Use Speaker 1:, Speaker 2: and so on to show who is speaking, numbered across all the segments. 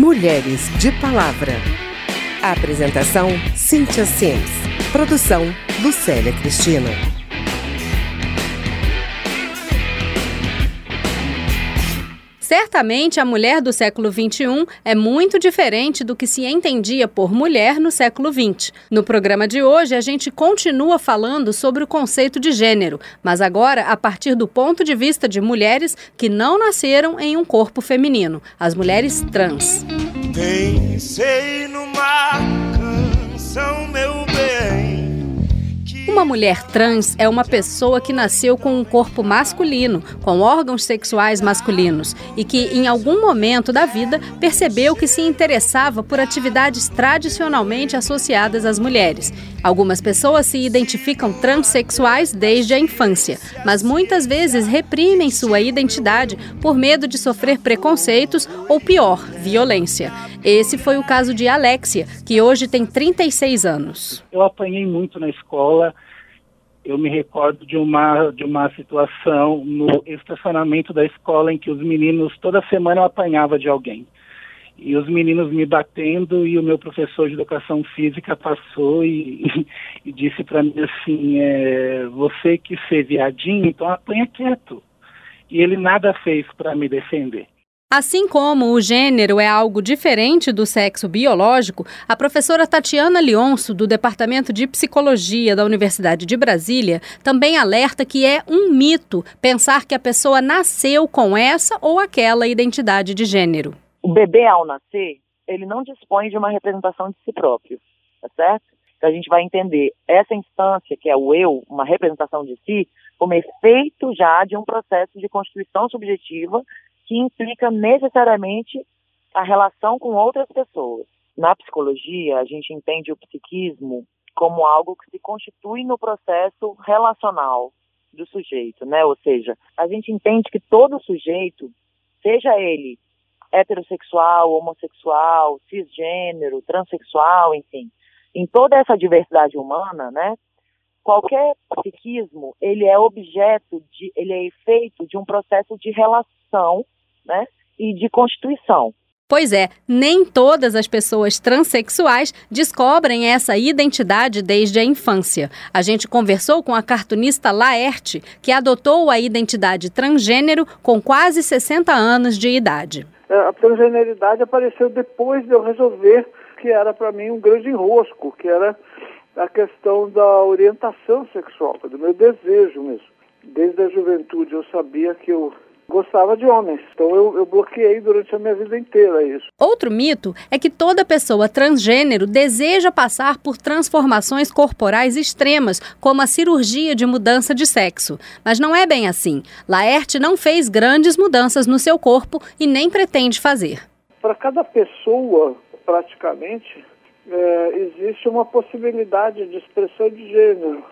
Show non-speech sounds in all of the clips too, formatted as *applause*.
Speaker 1: Mulheres de Palavra. Apresentação: Cíntia Sims. Produção: Lucélia Cristina.
Speaker 2: Certamente a mulher do século XXI é muito diferente do que se entendia por mulher no século XX. No programa de hoje, a gente continua falando sobre o conceito de gênero, mas agora a partir do ponto de vista de mulheres que não nasceram em um corpo feminino, as mulheres trans. Pensei uma mulher trans é uma pessoa que nasceu com um corpo masculino, com órgãos sexuais masculinos e que, em algum momento da vida, percebeu que se interessava por atividades tradicionalmente associadas às mulheres. Algumas pessoas se identificam transexuais desde a infância, mas muitas vezes reprimem sua identidade por medo de sofrer preconceitos ou, pior, violência. Esse foi o caso de Alexia, que hoje tem 36 anos.
Speaker 3: Eu apanhei muito na escola. Eu me recordo de uma, de uma situação no estacionamento da escola em que os meninos, toda semana eu apanhava de alguém. E os meninos me batendo e o meu professor de educação física passou e, *laughs* e, disse para mim assim, é, você que ser viadinho, então apanha quieto. E ele nada fez para me defender.
Speaker 2: Assim como o gênero é algo diferente do sexo biológico, a professora Tatiana Leonço, do Departamento de Psicologia da Universidade de Brasília, também alerta que é um mito pensar que a pessoa nasceu com essa ou aquela identidade de gênero.
Speaker 4: O bebê, ao nascer, ele não dispõe de uma representação de si próprio, tá certo? Então a gente vai entender essa instância, que é o eu, uma representação de si, como efeito já de um processo de constituição subjetiva que implica necessariamente a relação com outras pessoas. Na psicologia, a gente entende o psiquismo como algo que se constitui no processo relacional do sujeito, né? Ou seja, a gente entende que todo sujeito, seja ele heterossexual, homossexual, cisgênero, transexual, enfim, em toda essa diversidade humana, né? Qualquer psiquismo, ele é objeto de, ele é efeito de um processo de relação né, e de constituição.
Speaker 2: Pois é, nem todas as pessoas transexuais descobrem essa identidade desde a infância. A gente conversou com a cartunista Laerte, que adotou a identidade transgênero com quase 60 anos de idade.
Speaker 5: É, a transgeneridade apareceu depois de eu resolver que era para mim um grande enrosco, que era a questão da orientação sexual, do meu desejo mesmo. Desde a juventude eu sabia que eu gostava de homens. Então eu, eu, bloqueei durante a minha vida inteira isso.
Speaker 2: Outro mito é que toda pessoa transgênero deseja passar por transformações corporais extremas, como a cirurgia de mudança de sexo. Mas não é bem assim. Laerte não fez grandes mudanças no seu corpo e nem pretende fazer.
Speaker 5: Para cada pessoa, praticamente, é, existe uma possibilidade de expressão de gênero.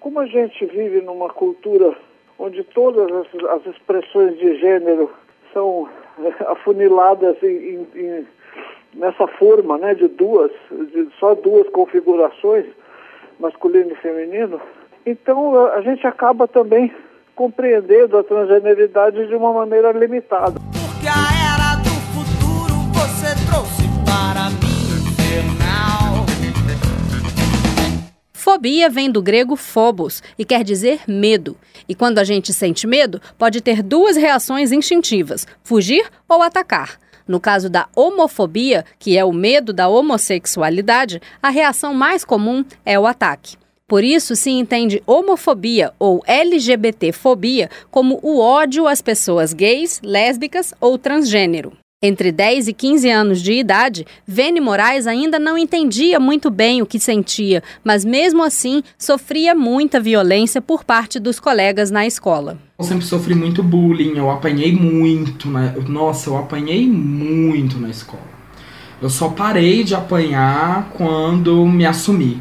Speaker 5: Como a gente vive numa cultura onde todas as, as expressões de gênero são eh, afuniladas em, em, nessa forma né, de duas, de só duas configurações, masculino e feminino, então a gente acaba também compreendendo a transgeneridade de uma maneira limitada. Porque a
Speaker 2: Fobia vem do grego phobos e quer dizer medo. E quando a gente sente medo, pode ter duas reações instintivas: fugir ou atacar. No caso da homofobia, que é o medo da homossexualidade, a reação mais comum é o ataque. Por isso, se entende homofobia ou LGBTfobia como o ódio às pessoas gays, lésbicas ou transgênero. Entre 10 e 15 anos de idade, Vene Moraes ainda não entendia muito bem o que sentia, mas mesmo assim sofria muita violência por parte dos colegas na escola.
Speaker 6: Eu sempre sofri muito bullying, eu apanhei muito, né? nossa, eu apanhei muito na escola. Eu só parei de apanhar quando me assumi.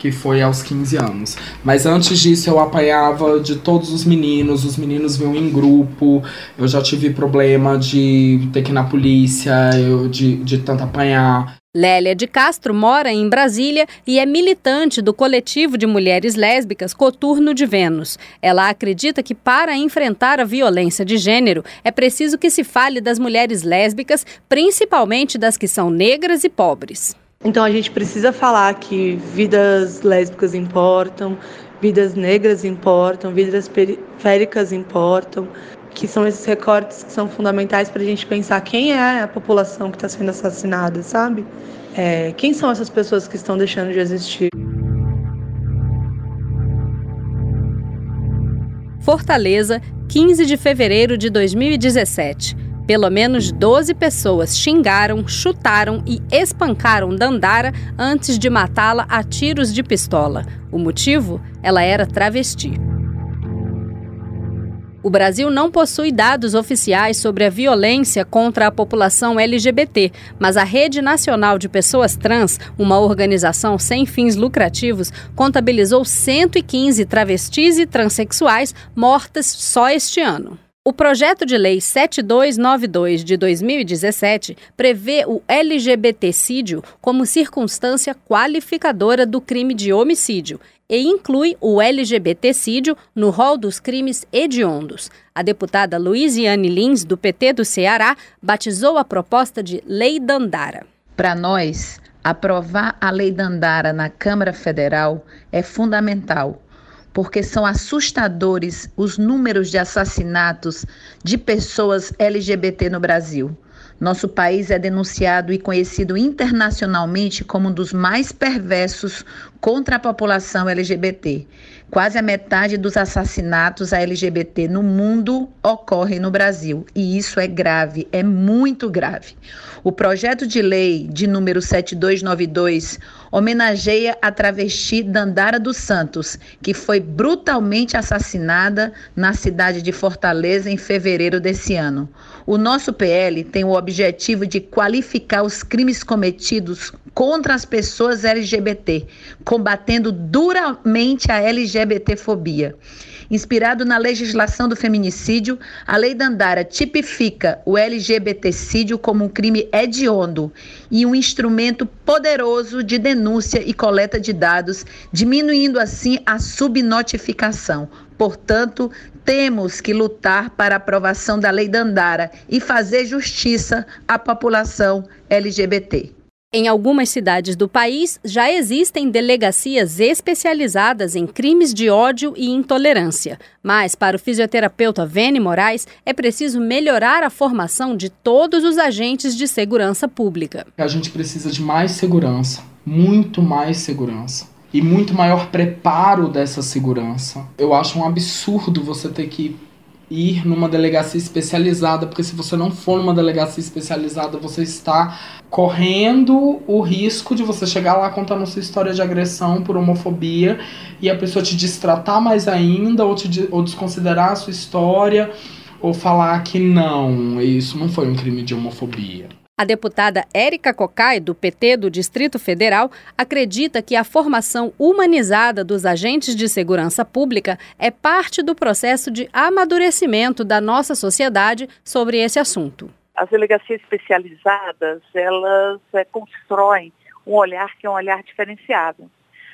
Speaker 6: Que foi aos 15 anos. Mas antes disso eu apanhava de todos os meninos, os meninos vinham em grupo, eu já tive problema de ter que ir na polícia, eu, de, de tanto apanhar.
Speaker 2: Lélia de Castro mora em Brasília e é militante do coletivo de mulheres lésbicas Coturno de Vênus. Ela acredita que para enfrentar a violência de gênero é preciso que se fale das mulheres lésbicas, principalmente das que são negras e pobres.
Speaker 7: Então a gente precisa falar que vidas lésbicas importam, vidas negras importam, vidas periféricas importam, que são esses recortes que são fundamentais para a gente pensar quem é a população que está sendo assassinada, sabe? É, quem são essas pessoas que estão deixando de existir?
Speaker 2: Fortaleza, 15 de fevereiro de 2017. Pelo menos 12 pessoas xingaram, chutaram e espancaram Dandara antes de matá-la a tiros de pistola. O motivo? Ela era travesti. O Brasil não possui dados oficiais sobre a violência contra a população LGBT, mas a Rede Nacional de Pessoas Trans, uma organização sem fins lucrativos, contabilizou 115 travestis e transexuais mortas só este ano. O projeto de lei 7292 de 2017 prevê o LGBTcídio como circunstância qualificadora do crime de homicídio e inclui o LGBTcídio no rol dos crimes hediondos. A deputada Luiziane Lins, do PT do Ceará, batizou a proposta de Lei Dandara.
Speaker 8: Para nós, aprovar a Lei Dandara na Câmara Federal é fundamental porque são assustadores os números de assassinatos de pessoas LGBT no Brasil. Nosso país é denunciado e conhecido internacionalmente como um dos mais perversos contra a população LGBT. Quase a metade dos assassinatos a LGBT no mundo ocorrem no Brasil, e isso é grave, é muito grave. O projeto de lei de número 7292 homenageia a travesti Dandara dos Santos, que foi brutalmente assassinada na cidade de Fortaleza em fevereiro desse ano. O nosso PL tem o objetivo de qualificar os crimes cometidos contra as pessoas LGBT, combatendo duramente a LGBTfobia. Inspirado na legislação do feminicídio, a Lei Dandara tipifica o LGBTcídio como um crime hediondo e um instrumento poderoso de denúncia e coleta de dados, diminuindo assim a subnotificação. Portanto, temos que lutar para a aprovação da Lei Dandara e fazer justiça à população LGBT.
Speaker 2: Em algumas cidades do país, já existem delegacias especializadas em crimes de ódio e intolerância. Mas, para o fisioterapeuta Vene Moraes, é preciso melhorar a formação de todos os agentes de segurança pública.
Speaker 6: A gente precisa de mais segurança, muito mais segurança. E muito maior preparo dessa segurança. Eu acho um absurdo você ter que ir numa delegacia especializada, porque se você não for numa delegacia especializada, você está correndo o risco de você chegar lá contando sua história de agressão por homofobia e a pessoa te destratar mais ainda ou, te, ou desconsiderar a sua história ou falar que não, isso não foi um crime de homofobia.
Speaker 2: A deputada Érica Cocai, do PT do Distrito Federal, acredita que a formação humanizada dos agentes de segurança pública é parte do processo de amadurecimento da nossa sociedade sobre esse assunto.
Speaker 4: As delegacias especializadas, elas é, constroem um olhar que é um olhar diferenciado.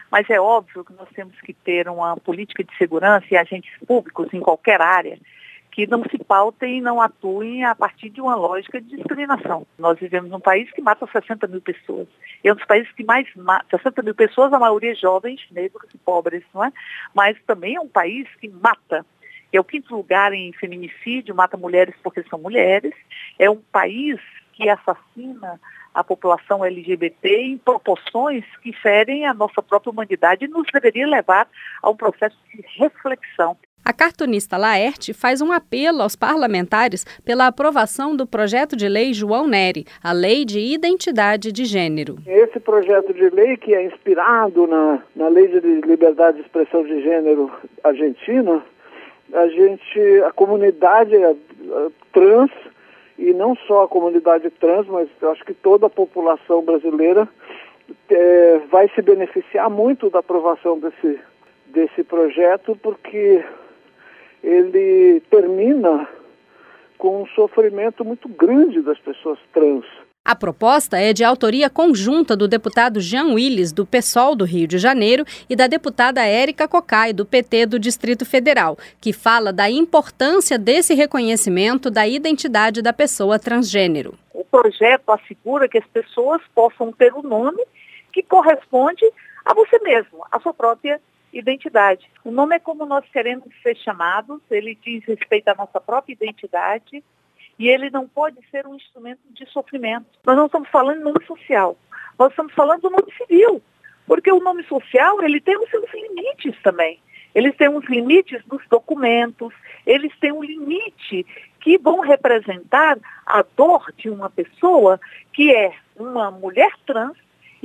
Speaker 4: Mas é óbvio que nós temos que ter uma política de segurança e agentes públicos em qualquer área que não se pautem e não atuem a partir de uma lógica de discriminação. Nós vivemos num país que mata 60 mil pessoas. É um dos países que mais mata 60 mil pessoas, a maioria jovens, negros e pobres, não é? Mas também é um país que mata. É o quinto lugar em feminicídio, mata mulheres porque são mulheres. É um país que assassina a população LGBT em proporções que ferem a nossa própria humanidade e nos deveria levar a um processo de reflexão.
Speaker 2: A cartunista Laerte faz um apelo aos parlamentares pela aprovação do projeto de lei João Neri, a Lei de Identidade de Gênero.
Speaker 5: Esse projeto de lei, que é inspirado na, na Lei de Liberdade de Expressão de Gênero argentina, a gente, a comunidade trans, e não só a comunidade trans, mas acho que toda a população brasileira é, vai se beneficiar muito da aprovação desse, desse projeto, porque ele termina com um sofrimento muito grande das pessoas trans.
Speaker 2: A proposta é de autoria conjunta do deputado Jean Willis, do PSOL do Rio de Janeiro, e da deputada Érica Cocai, do PT do Distrito Federal, que fala da importância desse reconhecimento da identidade da pessoa transgênero.
Speaker 9: O projeto assegura que as pessoas possam ter o um nome que corresponde a você mesmo, a sua própria identidade. O nome é como nós queremos ser chamados, ele diz respeito à nossa própria identidade e ele não pode ser um instrumento de sofrimento. Nós não estamos falando de nome social, nós estamos falando do nome civil, porque o nome social ele tem os seus limites também. Eles têm os limites dos documentos, eles têm um limite que vão representar a dor de uma pessoa que é uma mulher trans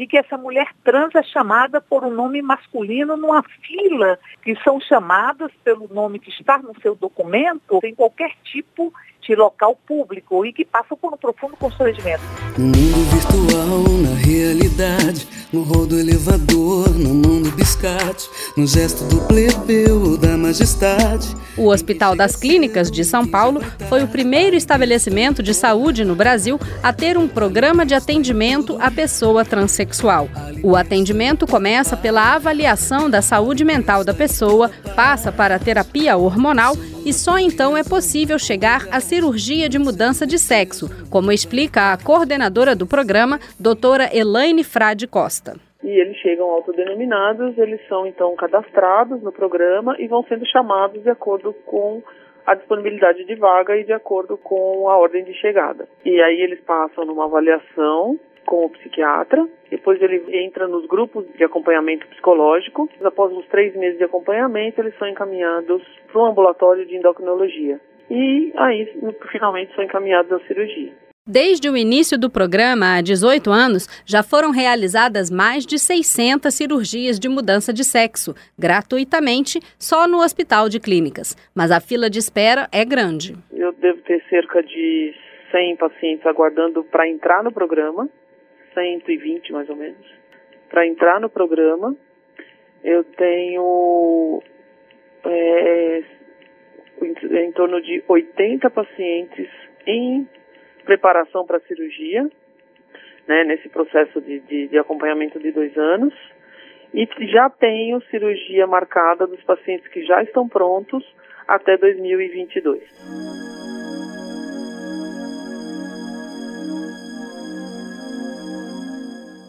Speaker 9: e que essa mulher trans é chamada por um nome masculino numa fila, que são chamadas pelo nome que está no seu documento em qualquer tipo de local público e que passam por um profundo constrangimento.
Speaker 10: No mundo virtual, na realidade, no rol do elevador, na mão do biscate, no gesto do plebeu da majestade.
Speaker 2: O Hospital das Clínicas de São Paulo foi o primeiro estabelecimento de saúde no Brasil a ter um programa de atendimento à pessoa transexual. O atendimento começa pela avaliação da saúde mental da pessoa, passa para a terapia hormonal e só então é possível chegar à cirurgia de mudança de sexo, como explica a coordenadora do programa, doutora Elaine Frade Costa.
Speaker 11: E eles chegam autodenominados, eles são então cadastrados no programa e vão sendo chamados de acordo com a disponibilidade de vaga e de acordo com a ordem de chegada. E aí eles passam numa avaliação com o psiquiatra, depois ele entra nos grupos de acompanhamento psicológico. Após os três meses de acompanhamento, eles são encaminhados para um ambulatório de endocrinologia. E aí, finalmente, são encaminhados à cirurgia.
Speaker 2: Desde o início do programa, há 18 anos, já foram realizadas mais de 600 cirurgias de mudança de sexo, gratuitamente, só no Hospital de Clínicas. Mas a fila de espera é grande.
Speaker 11: Eu devo ter cerca de 100 pacientes aguardando para entrar no programa. 120 mais ou menos, para entrar no programa. Eu tenho é, em torno de 80 pacientes em preparação para cirurgia, né, nesse processo de, de, de acompanhamento de dois anos. E já tenho cirurgia marcada dos pacientes que já estão prontos até 2022.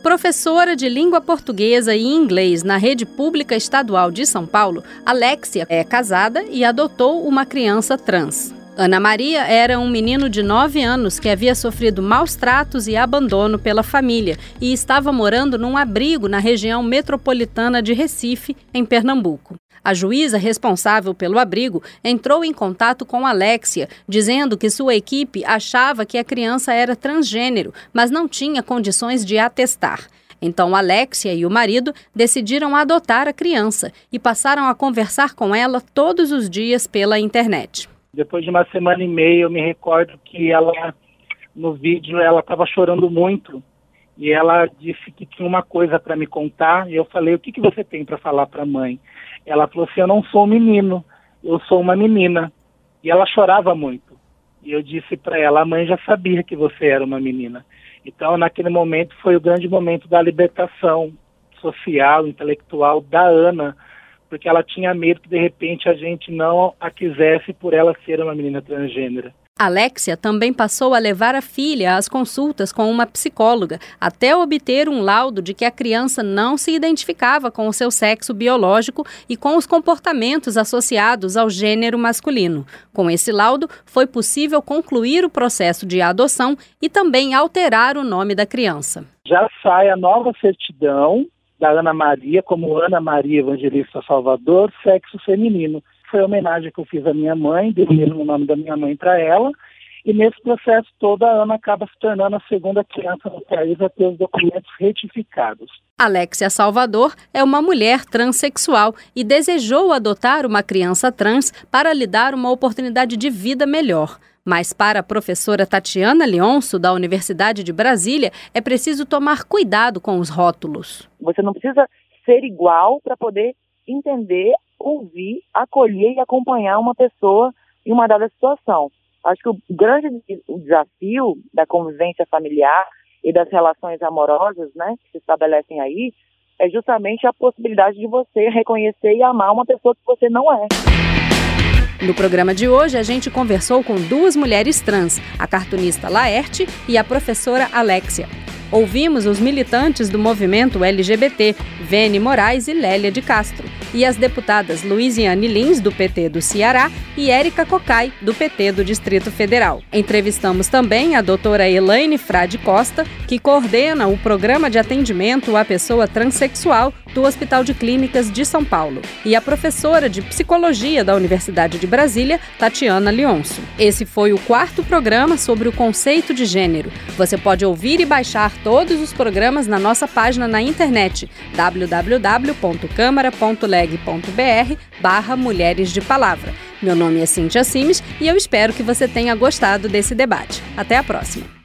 Speaker 2: Professora de língua portuguesa e inglês na rede pública estadual de São Paulo, Alexia é casada e adotou uma criança trans. Ana Maria era um menino de 9 anos que havia sofrido maus tratos e abandono pela família e estava morando num abrigo na região metropolitana de Recife, em Pernambuco. A juíza responsável pelo abrigo entrou em contato com Alexia, dizendo que sua equipe achava que a criança era transgênero, mas não tinha condições de atestar. Então Alexia e o marido decidiram adotar a criança e passaram a conversar com ela todos os dias pela internet.
Speaker 3: Depois de uma semana e meia, eu me recordo que ela, no vídeo, ela estava chorando muito e ela disse que tinha uma coisa para me contar e eu falei: o que, que você tem para falar para a mãe? Ela falou assim: Eu não sou um menino, eu sou uma menina. E ela chorava muito. E eu disse para ela: A mãe já sabia que você era uma menina. Então, naquele momento, foi o grande momento da libertação social, intelectual da Ana, porque ela tinha medo que de repente a gente não a quisesse por ela ser uma menina transgênera.
Speaker 2: Alexia também passou a levar a filha às consultas com uma psicóloga, até obter um laudo de que a criança não se identificava com o seu sexo biológico e com os comportamentos associados ao gênero masculino. Com esse laudo, foi possível concluir o processo de adoção e também alterar o nome da criança.
Speaker 3: Já sai a nova certidão da Ana Maria como Ana Maria Evangelista Salvador, sexo feminino foi a homenagem que eu fiz à minha mãe, dei o mesmo nome da minha mãe para ela. E nesse processo todo, a Ana acaba se tornando a segunda criança no país a ter os documentos retificados.
Speaker 2: Alexia Salvador é uma mulher transexual e desejou adotar uma criança trans para lhe dar uma oportunidade de vida melhor. Mas para a professora Tatiana Leonço, da Universidade de Brasília, é preciso tomar cuidado com os rótulos.
Speaker 4: Você não precisa ser igual para poder entender, ouvir, acolher e acompanhar uma pessoa em uma dada situação. Acho que o grande desafio da convivência familiar e das relações amorosas, né, que se estabelecem aí, é justamente a possibilidade de você reconhecer e amar uma pessoa que você não é.
Speaker 2: No programa de hoje, a gente conversou com duas mulheres trans, a cartunista Laerte e a professora Alexia. Ouvimos os militantes do movimento LGBT, Vene Moraes e Lélia de Castro, e as deputadas Luiziane Lins, do PT do Ceará, e Érica Cocai, do PT do Distrito Federal. Entrevistamos também a doutora Elaine Frade Costa, que coordena o programa de atendimento à pessoa transexual do Hospital de Clínicas de São Paulo, e a professora de psicologia da Universidade de Brasília, Tatiana Leonço. Esse foi o quarto programa sobre o conceito de gênero. Você pode ouvir e baixar todos os programas na nossa página na internet www.câmara.leg.br barra Mulheres de Palavra. Meu nome é Cintia Simes e eu espero que você tenha gostado desse debate. Até a próxima!